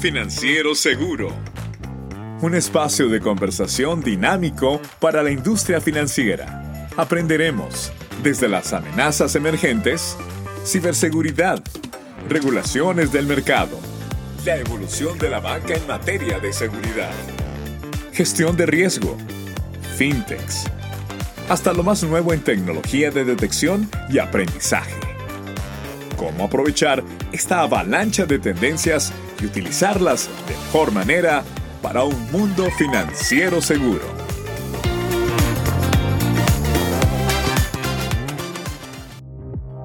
Financiero Seguro. Un espacio de conversación dinámico para la industria financiera. Aprenderemos desde las amenazas emergentes, ciberseguridad, regulaciones del mercado, la evolución de la banca en materia de seguridad, gestión de riesgo, fintechs, hasta lo más nuevo en tecnología de detección y aprendizaje. Cómo aprovechar esta avalancha de tendencias y utilizarlas de mejor manera para un mundo financiero seguro.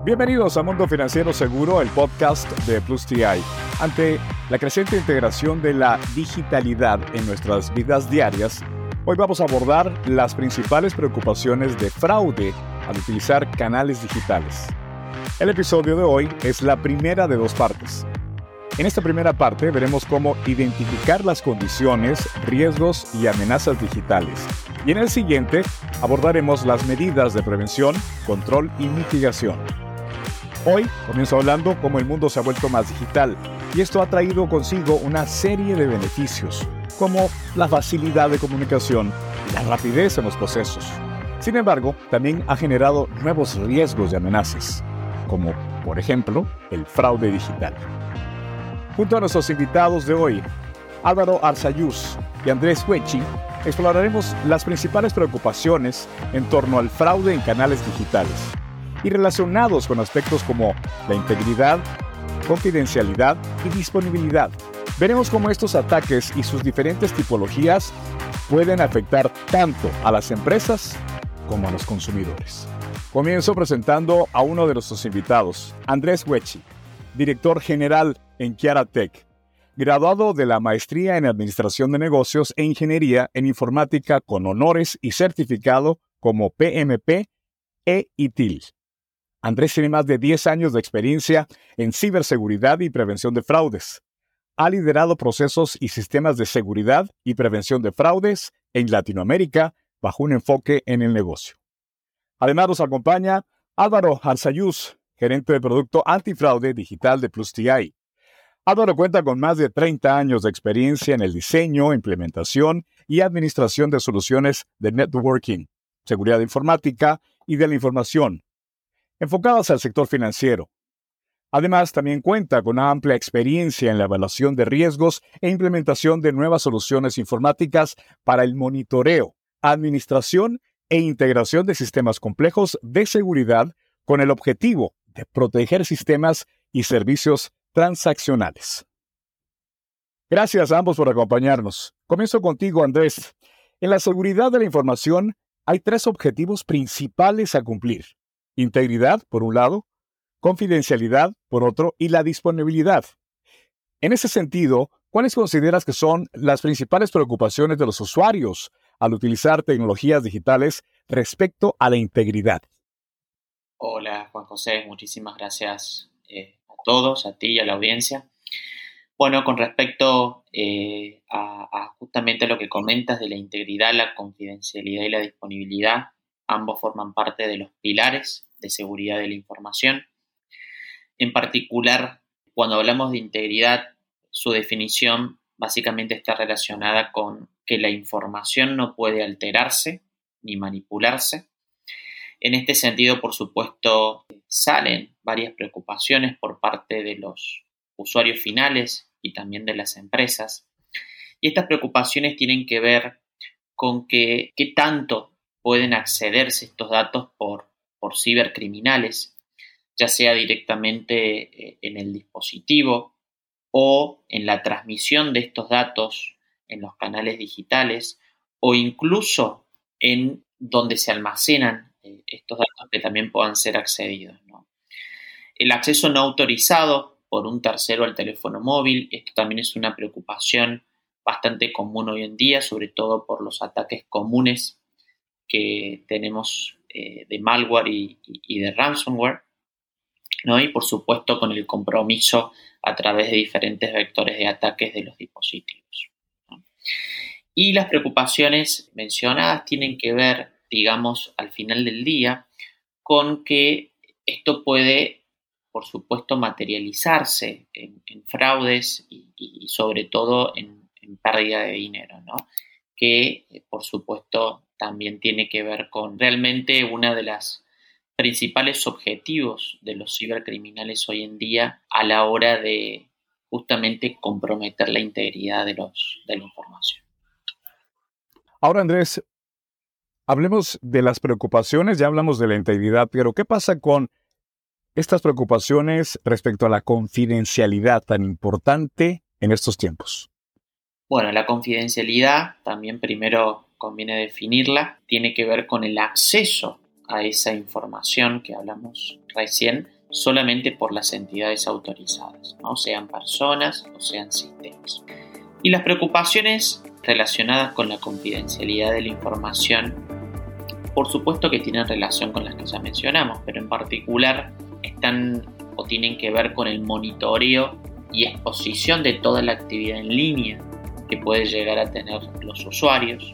Bienvenidos a Mundo Financiero Seguro, el podcast de Plus TI. Ante la creciente integración de la digitalidad en nuestras vidas diarias, hoy vamos a abordar las principales preocupaciones de fraude al utilizar canales digitales. El episodio de hoy es la primera de dos partes. En esta primera parte veremos cómo identificar las condiciones, riesgos y amenazas digitales. Y en el siguiente abordaremos las medidas de prevención, control y mitigación. Hoy comienzo hablando cómo el mundo se ha vuelto más digital y esto ha traído consigo una serie de beneficios, como la facilidad de comunicación y la rapidez en los procesos. Sin embargo, también ha generado nuevos riesgos y amenazas, como por ejemplo el fraude digital. Junto a nuestros invitados de hoy, Álvaro Arzayuz y Andrés Huechi, exploraremos las principales preocupaciones en torno al fraude en canales digitales y relacionados con aspectos como la integridad, confidencialidad y disponibilidad. Veremos cómo estos ataques y sus diferentes tipologías pueden afectar tanto a las empresas como a los consumidores. Comienzo presentando a uno de nuestros invitados, Andrés Huechi, director general en Chiara Tech, graduado de la maestría en Administración de Negocios e Ingeniería en Informática con honores y certificado como PMP e ITIL. Andrés tiene más de 10 años de experiencia en ciberseguridad y prevención de fraudes. Ha liderado procesos y sistemas de seguridad y prevención de fraudes en Latinoamérica bajo un enfoque en el negocio. Además nos acompaña Álvaro Arzayuz, gerente de producto antifraude digital de Plus TI. Cuenta con más de 30 años de experiencia en el diseño, implementación y administración de soluciones de networking, seguridad informática y de la información, enfocadas al sector financiero. Además, también cuenta con una amplia experiencia en la evaluación de riesgos e implementación de nuevas soluciones informáticas para el monitoreo, administración e integración de sistemas complejos de seguridad con el objetivo proteger sistemas y servicios transaccionales. Gracias a ambos por acompañarnos. Comienzo contigo, Andrés. En la seguridad de la información hay tres objetivos principales a cumplir. Integridad, por un lado, confidencialidad, por otro, y la disponibilidad. En ese sentido, ¿cuáles consideras que son las principales preocupaciones de los usuarios al utilizar tecnologías digitales respecto a la integridad? Hola Juan José, muchísimas gracias eh, a todos, a ti y a la audiencia. Bueno, con respecto eh, a, justamente lo que comentas de la integridad, la confidencialidad y la disponibilidad, ambos forman parte de los pilares de seguridad de la información. En particular, cuando hablamos de integridad, su definición básicamente está relacionada con que la información no puede alterarse ni manipularse en este sentido, por supuesto, salen varias preocupaciones por parte de los usuarios finales y también de las empresas. Y estas preocupaciones tienen que ver con que, qué tanto pueden accederse estos datos por, por cibercriminales, ya sea directamente eh, en el dispositivo o en la transmisión de estos datos en los canales digitales o incluso en donde se almacenan eh, estos datos que también puedan ser accedidos. El acceso no autorizado por un tercero al teléfono móvil, esto también es una preocupación bastante común hoy en día, sobre todo por los ataques comunes que tenemos eh, de malware y, de ransomware, ¿no? y por supuesto con el compromiso a través de diferentes vectores de ataques de los dispositivos. Y las preocupaciones mencionadas tienen que ver digamos, al final del día, con que esto puede por supuesto, materializarse en, fraudes y, sobre todo en, pérdida de dinero, ¿no? que eh, por supuesto también tiene que ver con realmente una de las principales objetivos de los cibercriminales hoy en día a la hora de justamente comprometer la integridad de, los, de la información. Ahora, Andrés, hablemos de las preocupaciones, ya hablamos de la integridad, pero ¿qué pasa con estas preocupaciones respecto a la confidencialidad tan importante en estos tiempos? Bueno, la confidencialidad también primero conviene definirla, tiene que ver con el acceso a esa información que hablamos recién solamente por las entidades autorizadas, ¿no? sean personas o sean sistemas. Y las preocupaciones relacionadas con la confidencialidad de la información, por supuesto que tienen relación con las que ya mencionamos, pero en particular están o tienen que ver con el monitoreo y exposición de toda la actividad en línea que puede llegar a tener los usuarios,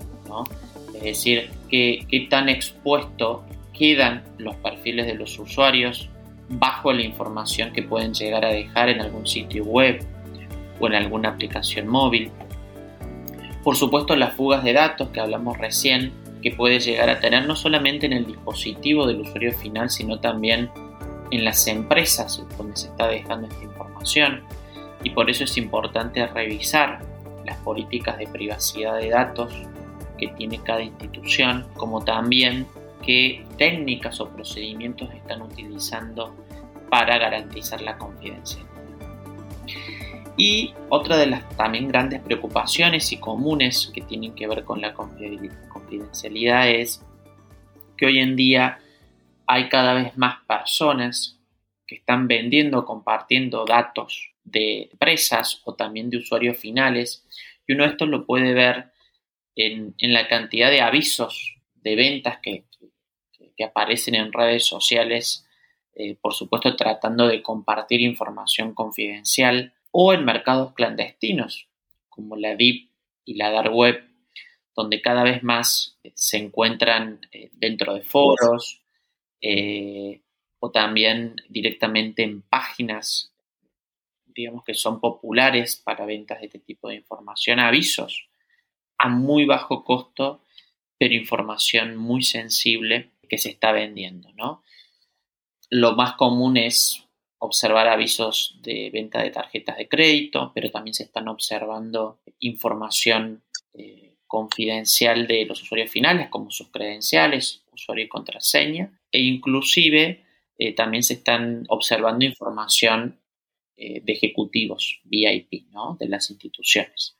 es decir, qué, qué tan expuesto quedan los perfiles de los usuarios bajo la información que pueden llegar a dejar en algún sitio web o en alguna aplicación móvil. Por supuesto, las fugas de datos que hablamos recién, que puede llegar a tener no solamente en el dispositivo del usuario final, sino también en las empresas donde se está dejando esta información. Y por eso es importante revisar las políticas de privacidad de datos que tiene cada institución, como también qué técnicas o procedimientos están utilizando para garantizar la confidencialidad. Y otra de las también grandes preocupaciones y comunes que tienen que ver con la confidencialidad es que hoy en día hay cada vez más personas que están vendiendo o compartiendo datos de empresas o también de usuarios finales y uno esto lo puede ver en, en la cantidad de avisos de ventas que, que aparecen en redes sociales, eh, por supuesto tratando de compartir información confidencial, o en mercados clandestinos, como la Deep y la Dark Web, donde cada vez más eh, se encuentran eh, dentro de foros o también directamente en páginas, digamos que son populares para ventas de este tipo de información, avisos a muy bajo costo, pero información muy sensible que se está vendiendo, ¿no? Lo más común es observar avisos de venta de tarjetas de crédito, pero también se están observando información eh, confidencial de los usuarios finales, como sus credenciales, usuario y contraseña, e inclusive eh, también se están observando información eh, de ejecutivos VIP, ¿no? De las instituciones,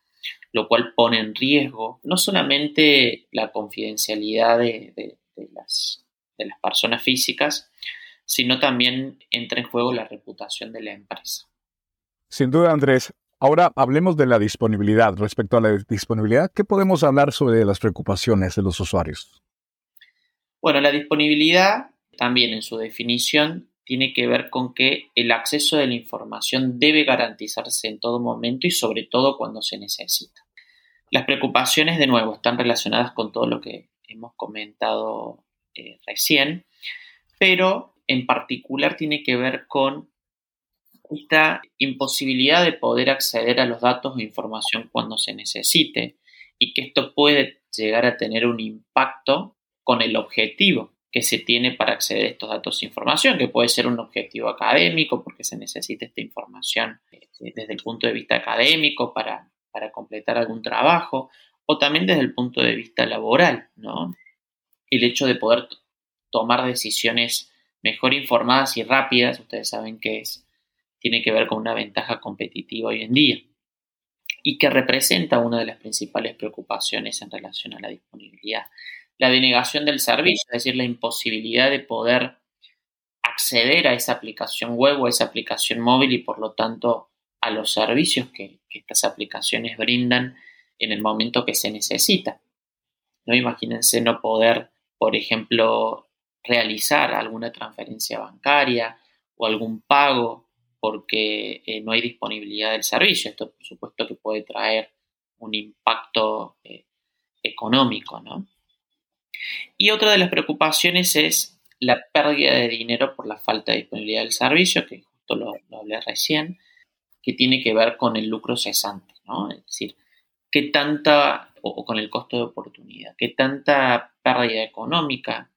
lo cual pone en riesgo no solamente la confidencialidad de las, de las personas físicas, sino también entra en juego la reputación de la empresa. Sin duda, Andrés. Ahora hablemos de la disponibilidad. Respecto a la disponibilidad, ¿qué podemos hablar sobre las preocupaciones de los usuarios? Bueno, la disponibilidad también en su definición tiene que ver con que el acceso de la información debe garantizarse en todo momento y sobre todo cuando se necesita. Las preocupaciones, de nuevo, están relacionadas con todo lo que hemos comentado eh, recién, pero en particular tiene que ver con esta imposibilidad de poder acceder a los datos o información cuando se necesite y que esto puede llegar a tener un impacto con el objetivo que se tiene para acceder a estos datos e información, que puede ser un objetivo académico porque se necesita esta información eh, desde el punto de vista académico para, para completar algún trabajo o también desde el punto de vista laboral, ¿no? el hecho de poder tomar decisiones mejor informadas y rápidas, ustedes saben que es, tiene que ver con una ventaja competitiva hoy en día y que representa una de las principales preocupaciones en relación a la disponibilidad. La denegación del servicio, es decir, la imposibilidad de poder acceder a esa aplicación web o a esa aplicación móvil y por lo tanto a los servicios que, que estas aplicaciones brindan en el momento que se necesita. No imagínense no poder por ejemplo, realizar alguna transferencia bancaria o algún pago porque eh, no hay disponibilidad del servicio. Esto, por supuesto, que puede traer un impacto eh, económico, ¿no? Y otra de las preocupaciones es la pérdida de dinero por la falta de disponibilidad del servicio, que hablé recién, que tiene que ver con el lucro cesante, ¿no? Es decir, qué tanta, o, con el costo de oportunidad, qué tanta pérdida económica,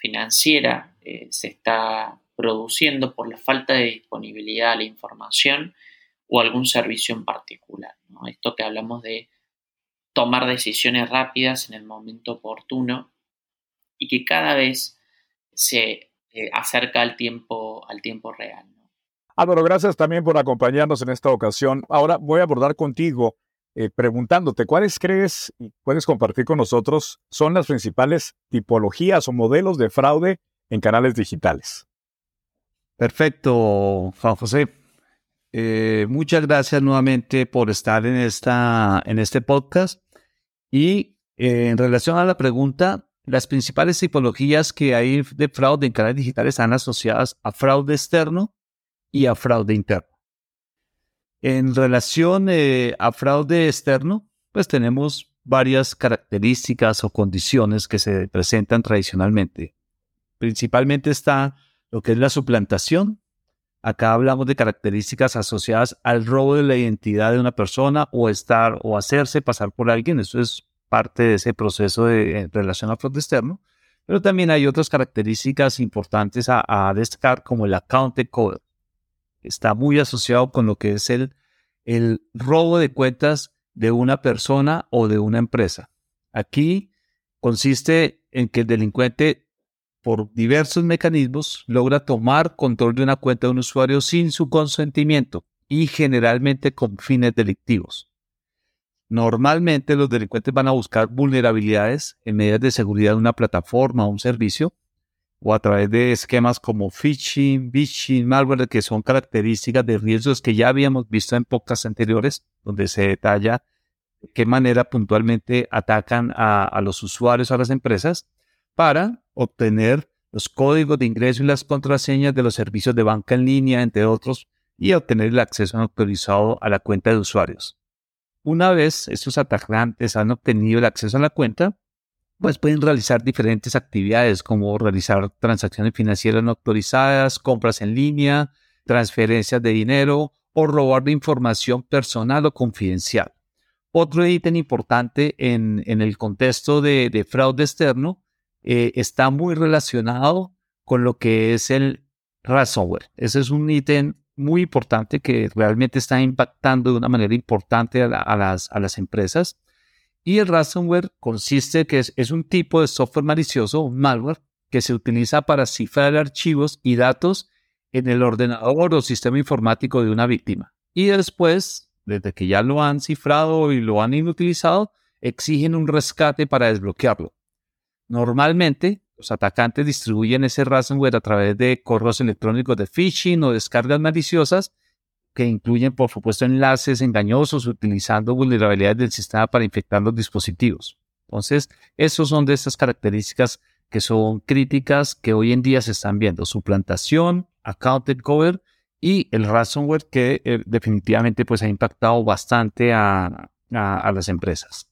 financiera eh, se está produciendo por la falta de disponibilidad de la información o algún servicio en particular. Esto que hablamos de tomar decisiones rápidas en el momento oportuno y que cada vez se eh, acerca al tiempo, al tiempo real. Álvaro, gracias también por acompañarnos en esta ocasión. Ahora voy a abordar contigo eh, preguntándote cuáles crees y puedes compartir con nosotros son las principales tipologías o modelos de fraude en canales digitales. Perfecto, Juan José. Eh, muchas gracias nuevamente por estar en, esta, en este podcast. Y eh, en relación a la pregunta, las principales tipologías que hay de fraude en canales digitales están asociadas a fraude externo y a fraude interno. En relación eh, a fraude externo, pues tenemos varias características o condiciones que se presentan tradicionalmente. Principalmente está lo que es la suplantación. Acá hablamos de características asociadas al robo de la identidad de una persona o estar o hacerse pasar por alguien. Eso es parte de ese proceso de relación a fraude externo. Pero también hay otras características importantes a, destacar como el account code está muy asociado con lo que es el, el robo de cuentas de una persona o de una empresa. Aquí consiste en que el delincuente, por diversos mecanismos, logra tomar control de una cuenta de un usuario sin su consentimiento y generalmente con fines delictivos. Normalmente los delincuentes van a buscar vulnerabilidades en medidas de seguridad de una plataforma o un servicio o a través de esquemas como phishing, phishing, malware, que son características de riesgos que ya habíamos visto en pocas anteriores, donde se detalla de qué manera puntualmente atacan a, los usuarios a las empresas para obtener los códigos de ingreso y las contraseñas de los servicios de banca en línea, entre otros, y obtener el acceso autorizado a la cuenta de usuarios. Una vez estos atacantes han obtenido el acceso a la cuenta, pues pueden realizar diferentes actividades como realizar transacciones financieras no autorizadas, compras en línea, transferencias de dinero o robar información personal o confidencial. Otro ítem importante en, el contexto de, fraude externo eh, está muy relacionado con lo que es el ransomware. Ese es un ítem muy importante que realmente está impactando de una manera importante a las empresas y el ransomware consiste que es, un tipo de software malicioso, malware, que se utiliza para cifrar archivos y datos en el ordenador o sistema informático de una víctima. Y después, desde que ya lo han cifrado y lo han inutilizado, exigen un rescate para desbloquearlo. Normalmente, los atacantes distribuyen ese ransomware a través de correos electrónicos de phishing o descargas maliciosas que incluyen, por supuesto, enlaces engañosos utilizando vulnerabilidades del sistema para infectar los dispositivos. Entonces, esos son de estas características que son críticas que hoy en día se están viendo. Suplantación, accounted cover y el ransomware que eh, definitivamente pues, ha impactado bastante a, a las empresas.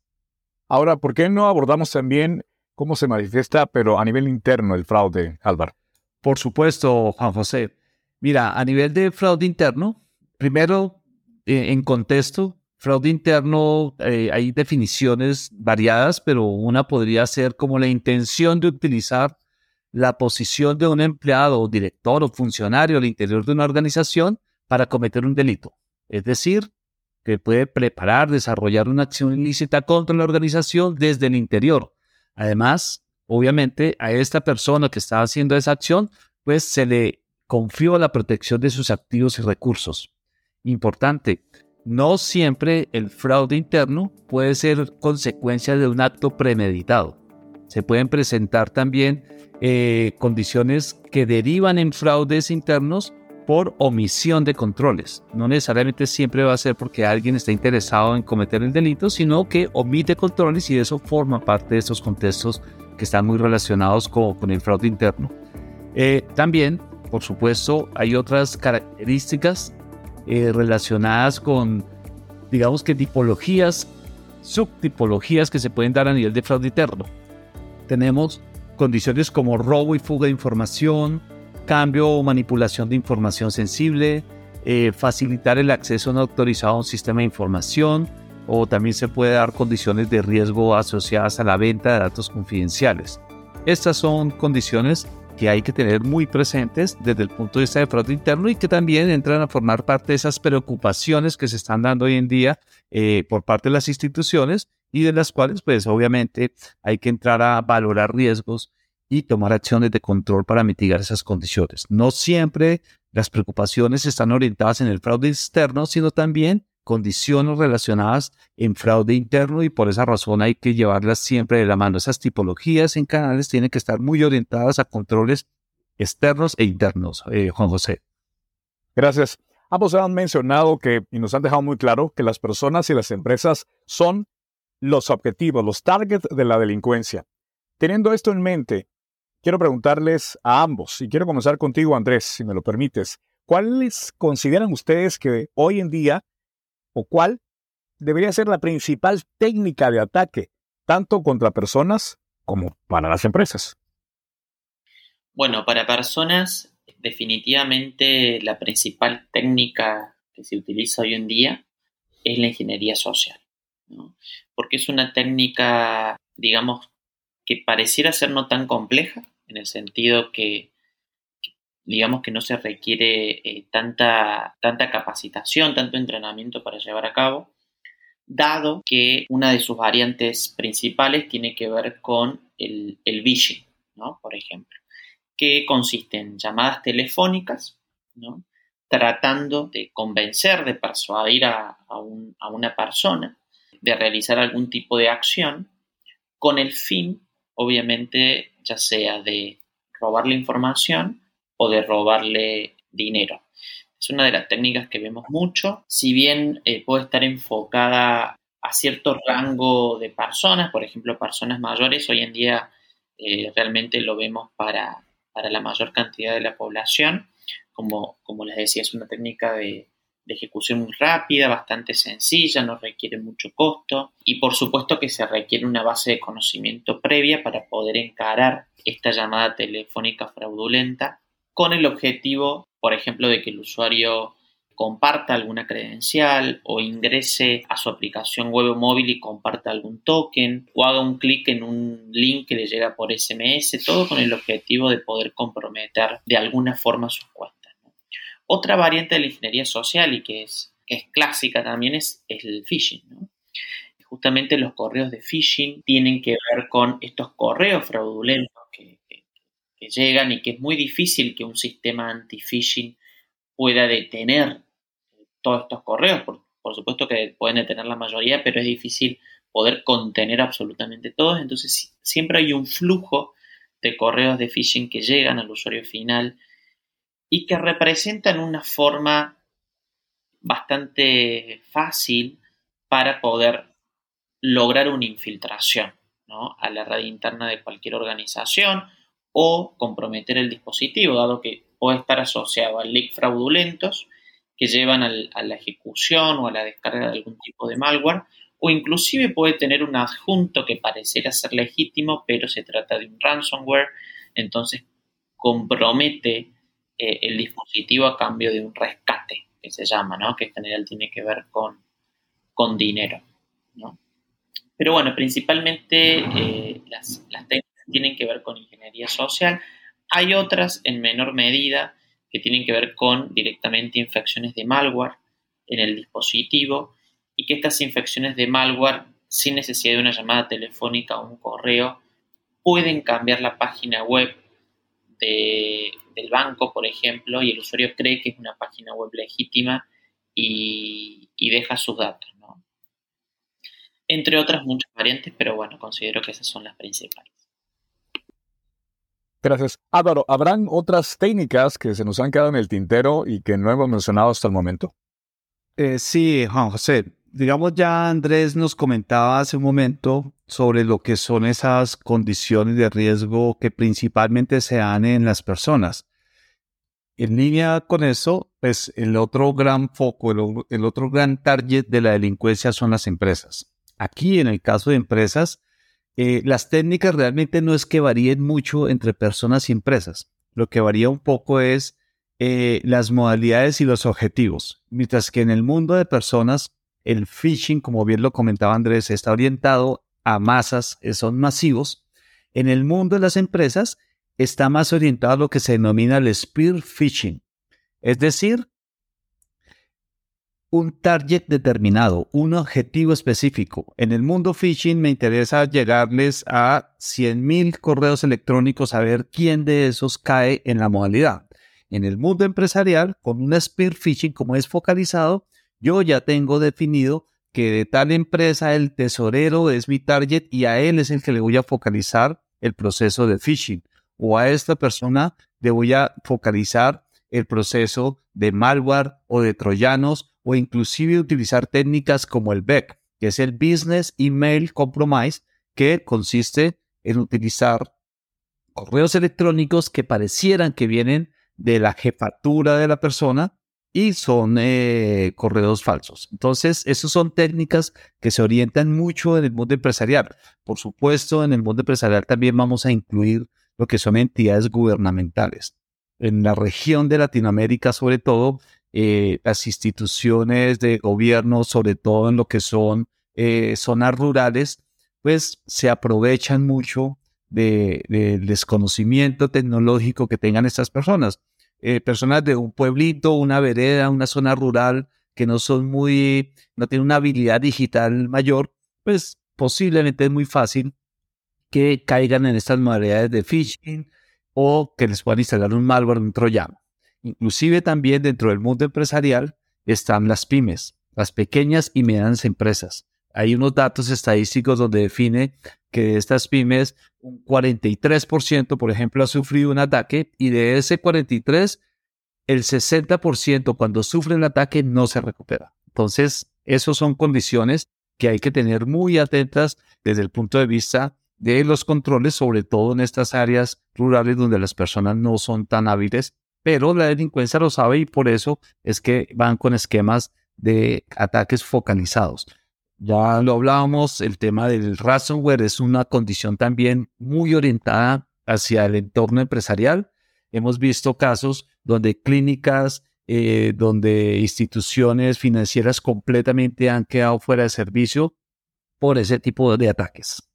Ahora, ¿por qué no abordamos también cómo se manifiesta, pero a nivel interno, el fraude, Álvaro? Por supuesto, Juan José. Mira, a nivel de fraude interno, Primero, eh, en contexto, fraude interno, eh, hay definiciones variadas, pero una podría ser como la intención de utilizar la posición de un empleado, director o funcionario al interior de una organización para cometer un delito. Es decir, que puede preparar, desarrollar una acción ilícita contra la organización desde el interior. Además, obviamente, a esta persona que está haciendo esa acción, pues se le confió la protección de sus activos y recursos. Importante, no siempre el fraude interno puede ser consecuencia de un acto premeditado. Se pueden presentar también eh, condiciones que derivan en fraudes internos por omisión de controles. No necesariamente siempre va a ser porque alguien está interesado en cometer el delito, sino que omite controles y eso forma parte de esos contextos que están muy relacionados con, con el fraude interno. Eh, también, por supuesto, hay otras características eh, relacionadas con, digamos que tipologías, subtipologías que se pueden dar a nivel de fraude interno. Tenemos condiciones como robo y fuga de información, cambio o manipulación de información sensible, eh, facilitar el acceso no autorizado a un sistema de información o también se puede dar condiciones de riesgo asociadas a la venta de datos confidenciales. Estas son condiciones que hay que tener muy presentes desde el punto de vista de fraude interno y que también entran a formar parte de esas preocupaciones que se están dando hoy en día eh, por parte de las instituciones y de las cuales pues obviamente hay que entrar a valorar riesgos y tomar acciones de control para mitigar esas condiciones. No siempre las preocupaciones están orientadas en el fraude externo, sino también condiciones relacionadas en fraude interno y por esa razón hay que llevarlas siempre de la mano. Esas tipologías en canales tienen que estar muy orientadas a controles externos e internos. Eh, Juan José. Gracias. Ambos han mencionado que, y nos han dejado muy claro, que las personas y las empresas son los objetivos, los targets de la delincuencia. Teniendo esto en mente, quiero preguntarles a ambos, y quiero comenzar contigo, Andrés, si me lo permites. ¿Cuáles consideran ustedes que hoy en día o cuál debería ser la principal técnica de ataque, tanto contra personas como para las empresas. Bueno, para personas, definitivamente la principal técnica que se utiliza hoy en día es la ingeniería social, porque es una técnica, digamos, que pareciera ser no tan compleja, en el sentido que digamos que no se requiere eh, tanta, tanta capacitación, tanto entrenamiento para llevar a cabo, dado que una de sus variantes principales tiene que ver con el, el ¿no? por ejemplo, que consiste en llamadas telefónicas, ¿no? tratando de convencer, de persuadir a, a una persona de realizar algún tipo de acción con el fin, obviamente, ya sea de robar la información o de robarle dinero. Es una de las técnicas que vemos mucho, si bien eh, puede estar enfocada a cierto rango de personas, por ejemplo, personas mayores, hoy en día eh, realmente lo vemos para, la mayor cantidad de la población. Como, como les decía, es una técnica de ejecución muy rápida, bastante sencilla, no requiere mucho costo y por supuesto que se requiere una base de conocimiento previa para poder encarar esta llamada telefónica fraudulenta con el objetivo, por ejemplo, de que el usuario comparta alguna credencial o ingrese a su aplicación web o móvil y comparta algún token o haga un clic en un link que le llega por SMS, todo con el objetivo de poder comprometer de alguna forma sus cuentas. Otra variante de la ingeniería social y que es, es clásica también es, el phishing. Justamente los correos de phishing tienen que ver con estos correos fraudulentos que llegan y que es muy difícil que un sistema anti-phishing pueda detener todos estos correos. Por, supuesto que pueden detener la mayoría, pero es difícil poder contener absolutamente todos. Entonces siempre hay un flujo de correos de phishing que llegan al usuario final y que representan una forma bastante fácil para poder lograr una infiltración a la red interna de cualquier organización o comprometer el dispositivo, dado que puede estar asociado a leaks fraudulentos que llevan a la ejecución o a la descarga de algún tipo de malware, o inclusive puede tener un adjunto que pareciera ser legítimo, pero se trata de un ransomware, entonces compromete eh, el dispositivo a cambio de un rescate, que se llama, ¿no? que en general tiene que ver con, con dinero. Pero bueno, principalmente eh, las, las técnicas tienen que ver con ingeniería social. Hay otras en menor medida que tienen que ver con directamente infecciones de malware en el dispositivo y que estas infecciones de malware sin necesidad de una llamada telefónica o un correo pueden cambiar la página web del banco, por ejemplo, y el usuario cree que es una página web legítima y, deja sus datos. Entre otras muchas variantes, pero bueno, considero que esas son las principales. Gracias. Álvaro, ¿habrán otras técnicas que se nos han quedado en el tintero y que no hemos mencionado hasta el momento? Eh, sí, Juan José. Digamos, ya Andrés nos comentaba hace un momento sobre lo que son esas condiciones de riesgo que principalmente se dan en las personas. En línea con eso, pues el otro gran foco, el, el otro gran target de la delincuencia son las empresas. Aquí, en el caso de empresas, eh, las técnicas realmente no es que varíen mucho entre personas y empresas. Lo que varía un poco es eh, las modalidades y los objetivos, mientras que en el mundo de personas, el phishing, como bien lo comentaba Andrés, está orientado a masas, eh, son masivos. En el mundo de las empresas, está más orientado a lo que se denomina el spear phishing, es decir, un target determinado, un objetivo específico. En el mundo phishing me interesa llegarles a 100.000 correos electrónicos a ver quién de esos cae en la modalidad. En el mundo empresarial, con un spear phishing como es focalizado, yo ya tengo definido que de tal empresa el tesorero es mi target y a él es el que le voy a focalizar el proceso de phishing. O a esta persona le voy a focalizar el proceso de malware o de troyanos o inclusive utilizar técnicas como el BEC, que es el Business Email Compromise, que consiste en utilizar correos electrónicos que parecieran que vienen de la jefatura de la persona y son eh, correos falsos. Entonces, esas son técnicas que se orientan mucho en el mundo empresarial. Por supuesto, en el mundo empresarial también vamos a incluir lo que son entidades gubernamentales. En la región de Latinoamérica, sobre todo, eh, las instituciones de gobierno, sobre todo en lo que son eh, zonas rurales, pues se aprovechan mucho del desconocimiento tecnológico que tengan estas personas. Eh, personas de un pueblito, una vereda, una zona rural que no son muy, no tienen una habilidad digital mayor, pues posiblemente es muy fácil que caigan en estas modalidades de phishing o que les puedan instalar un malware, un troyano. Inclusive también dentro del mundo empresarial están las pymes, las pequeñas y medianas empresas. Hay unos datos estadísticos donde define que de estas pymes un 43%, por ejemplo, ha sufrido un ataque y de ese 43, el 60% cuando sufre el ataque no se recupera. Entonces, esas son condiciones que hay que tener muy atentas desde el punto de vista de los controles, sobre todo en estas áreas rurales donde las personas no son tan hábiles pero la delincuencia lo sabe y por eso es que van con esquemas de ataques focalizados. Ya lo hablábamos, el tema del ransomware es una condición también muy orientada hacia el entorno empresarial. Hemos visto casos donde clínicas, eh, donde instituciones financieras completamente han quedado fuera de servicio por ese tipo de ataques.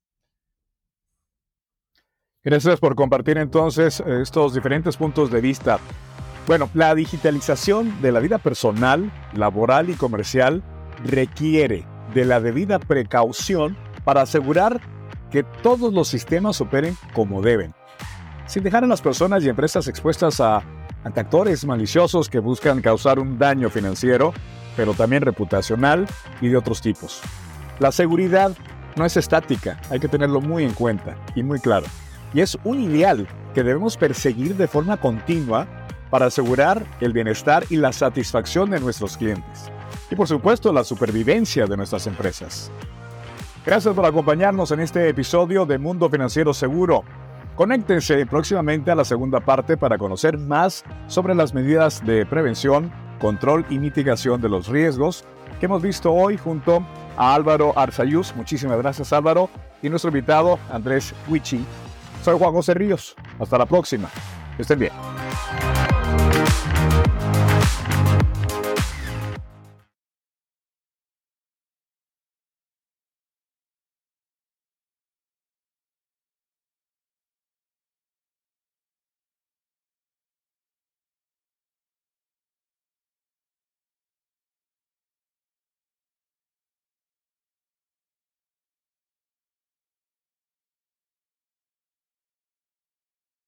Gracias por compartir entonces estos diferentes puntos de vista. Bueno, la digitalización de la vida personal, laboral y comercial requiere de la debida precaución para asegurar que todos los sistemas operen como deben, sin dejar a las personas y empresas expuestas a actores maliciosos que buscan causar un daño financiero, pero también reputacional y de otros tipos. La seguridad no es estática, hay que tenerlo muy en cuenta y muy claro y es un ideal que debemos perseguir de forma continua para asegurar el bienestar y la satisfacción de nuestros clientes. Y por supuesto la supervivencia de nuestras empresas. Gracias por acompañarnos en este episodio de Mundo Financiero Seguro. Conéctense próximamente a la segunda parte para conocer más sobre las medidas de prevención, control y mitigación de los riesgos que hemos visto hoy junto a Álvaro Arzayuz. Muchísimas gracias Álvaro y nuestro invitado Andrés Huichi soy Juan José Ríos. Hasta la próxima. Que estén bien.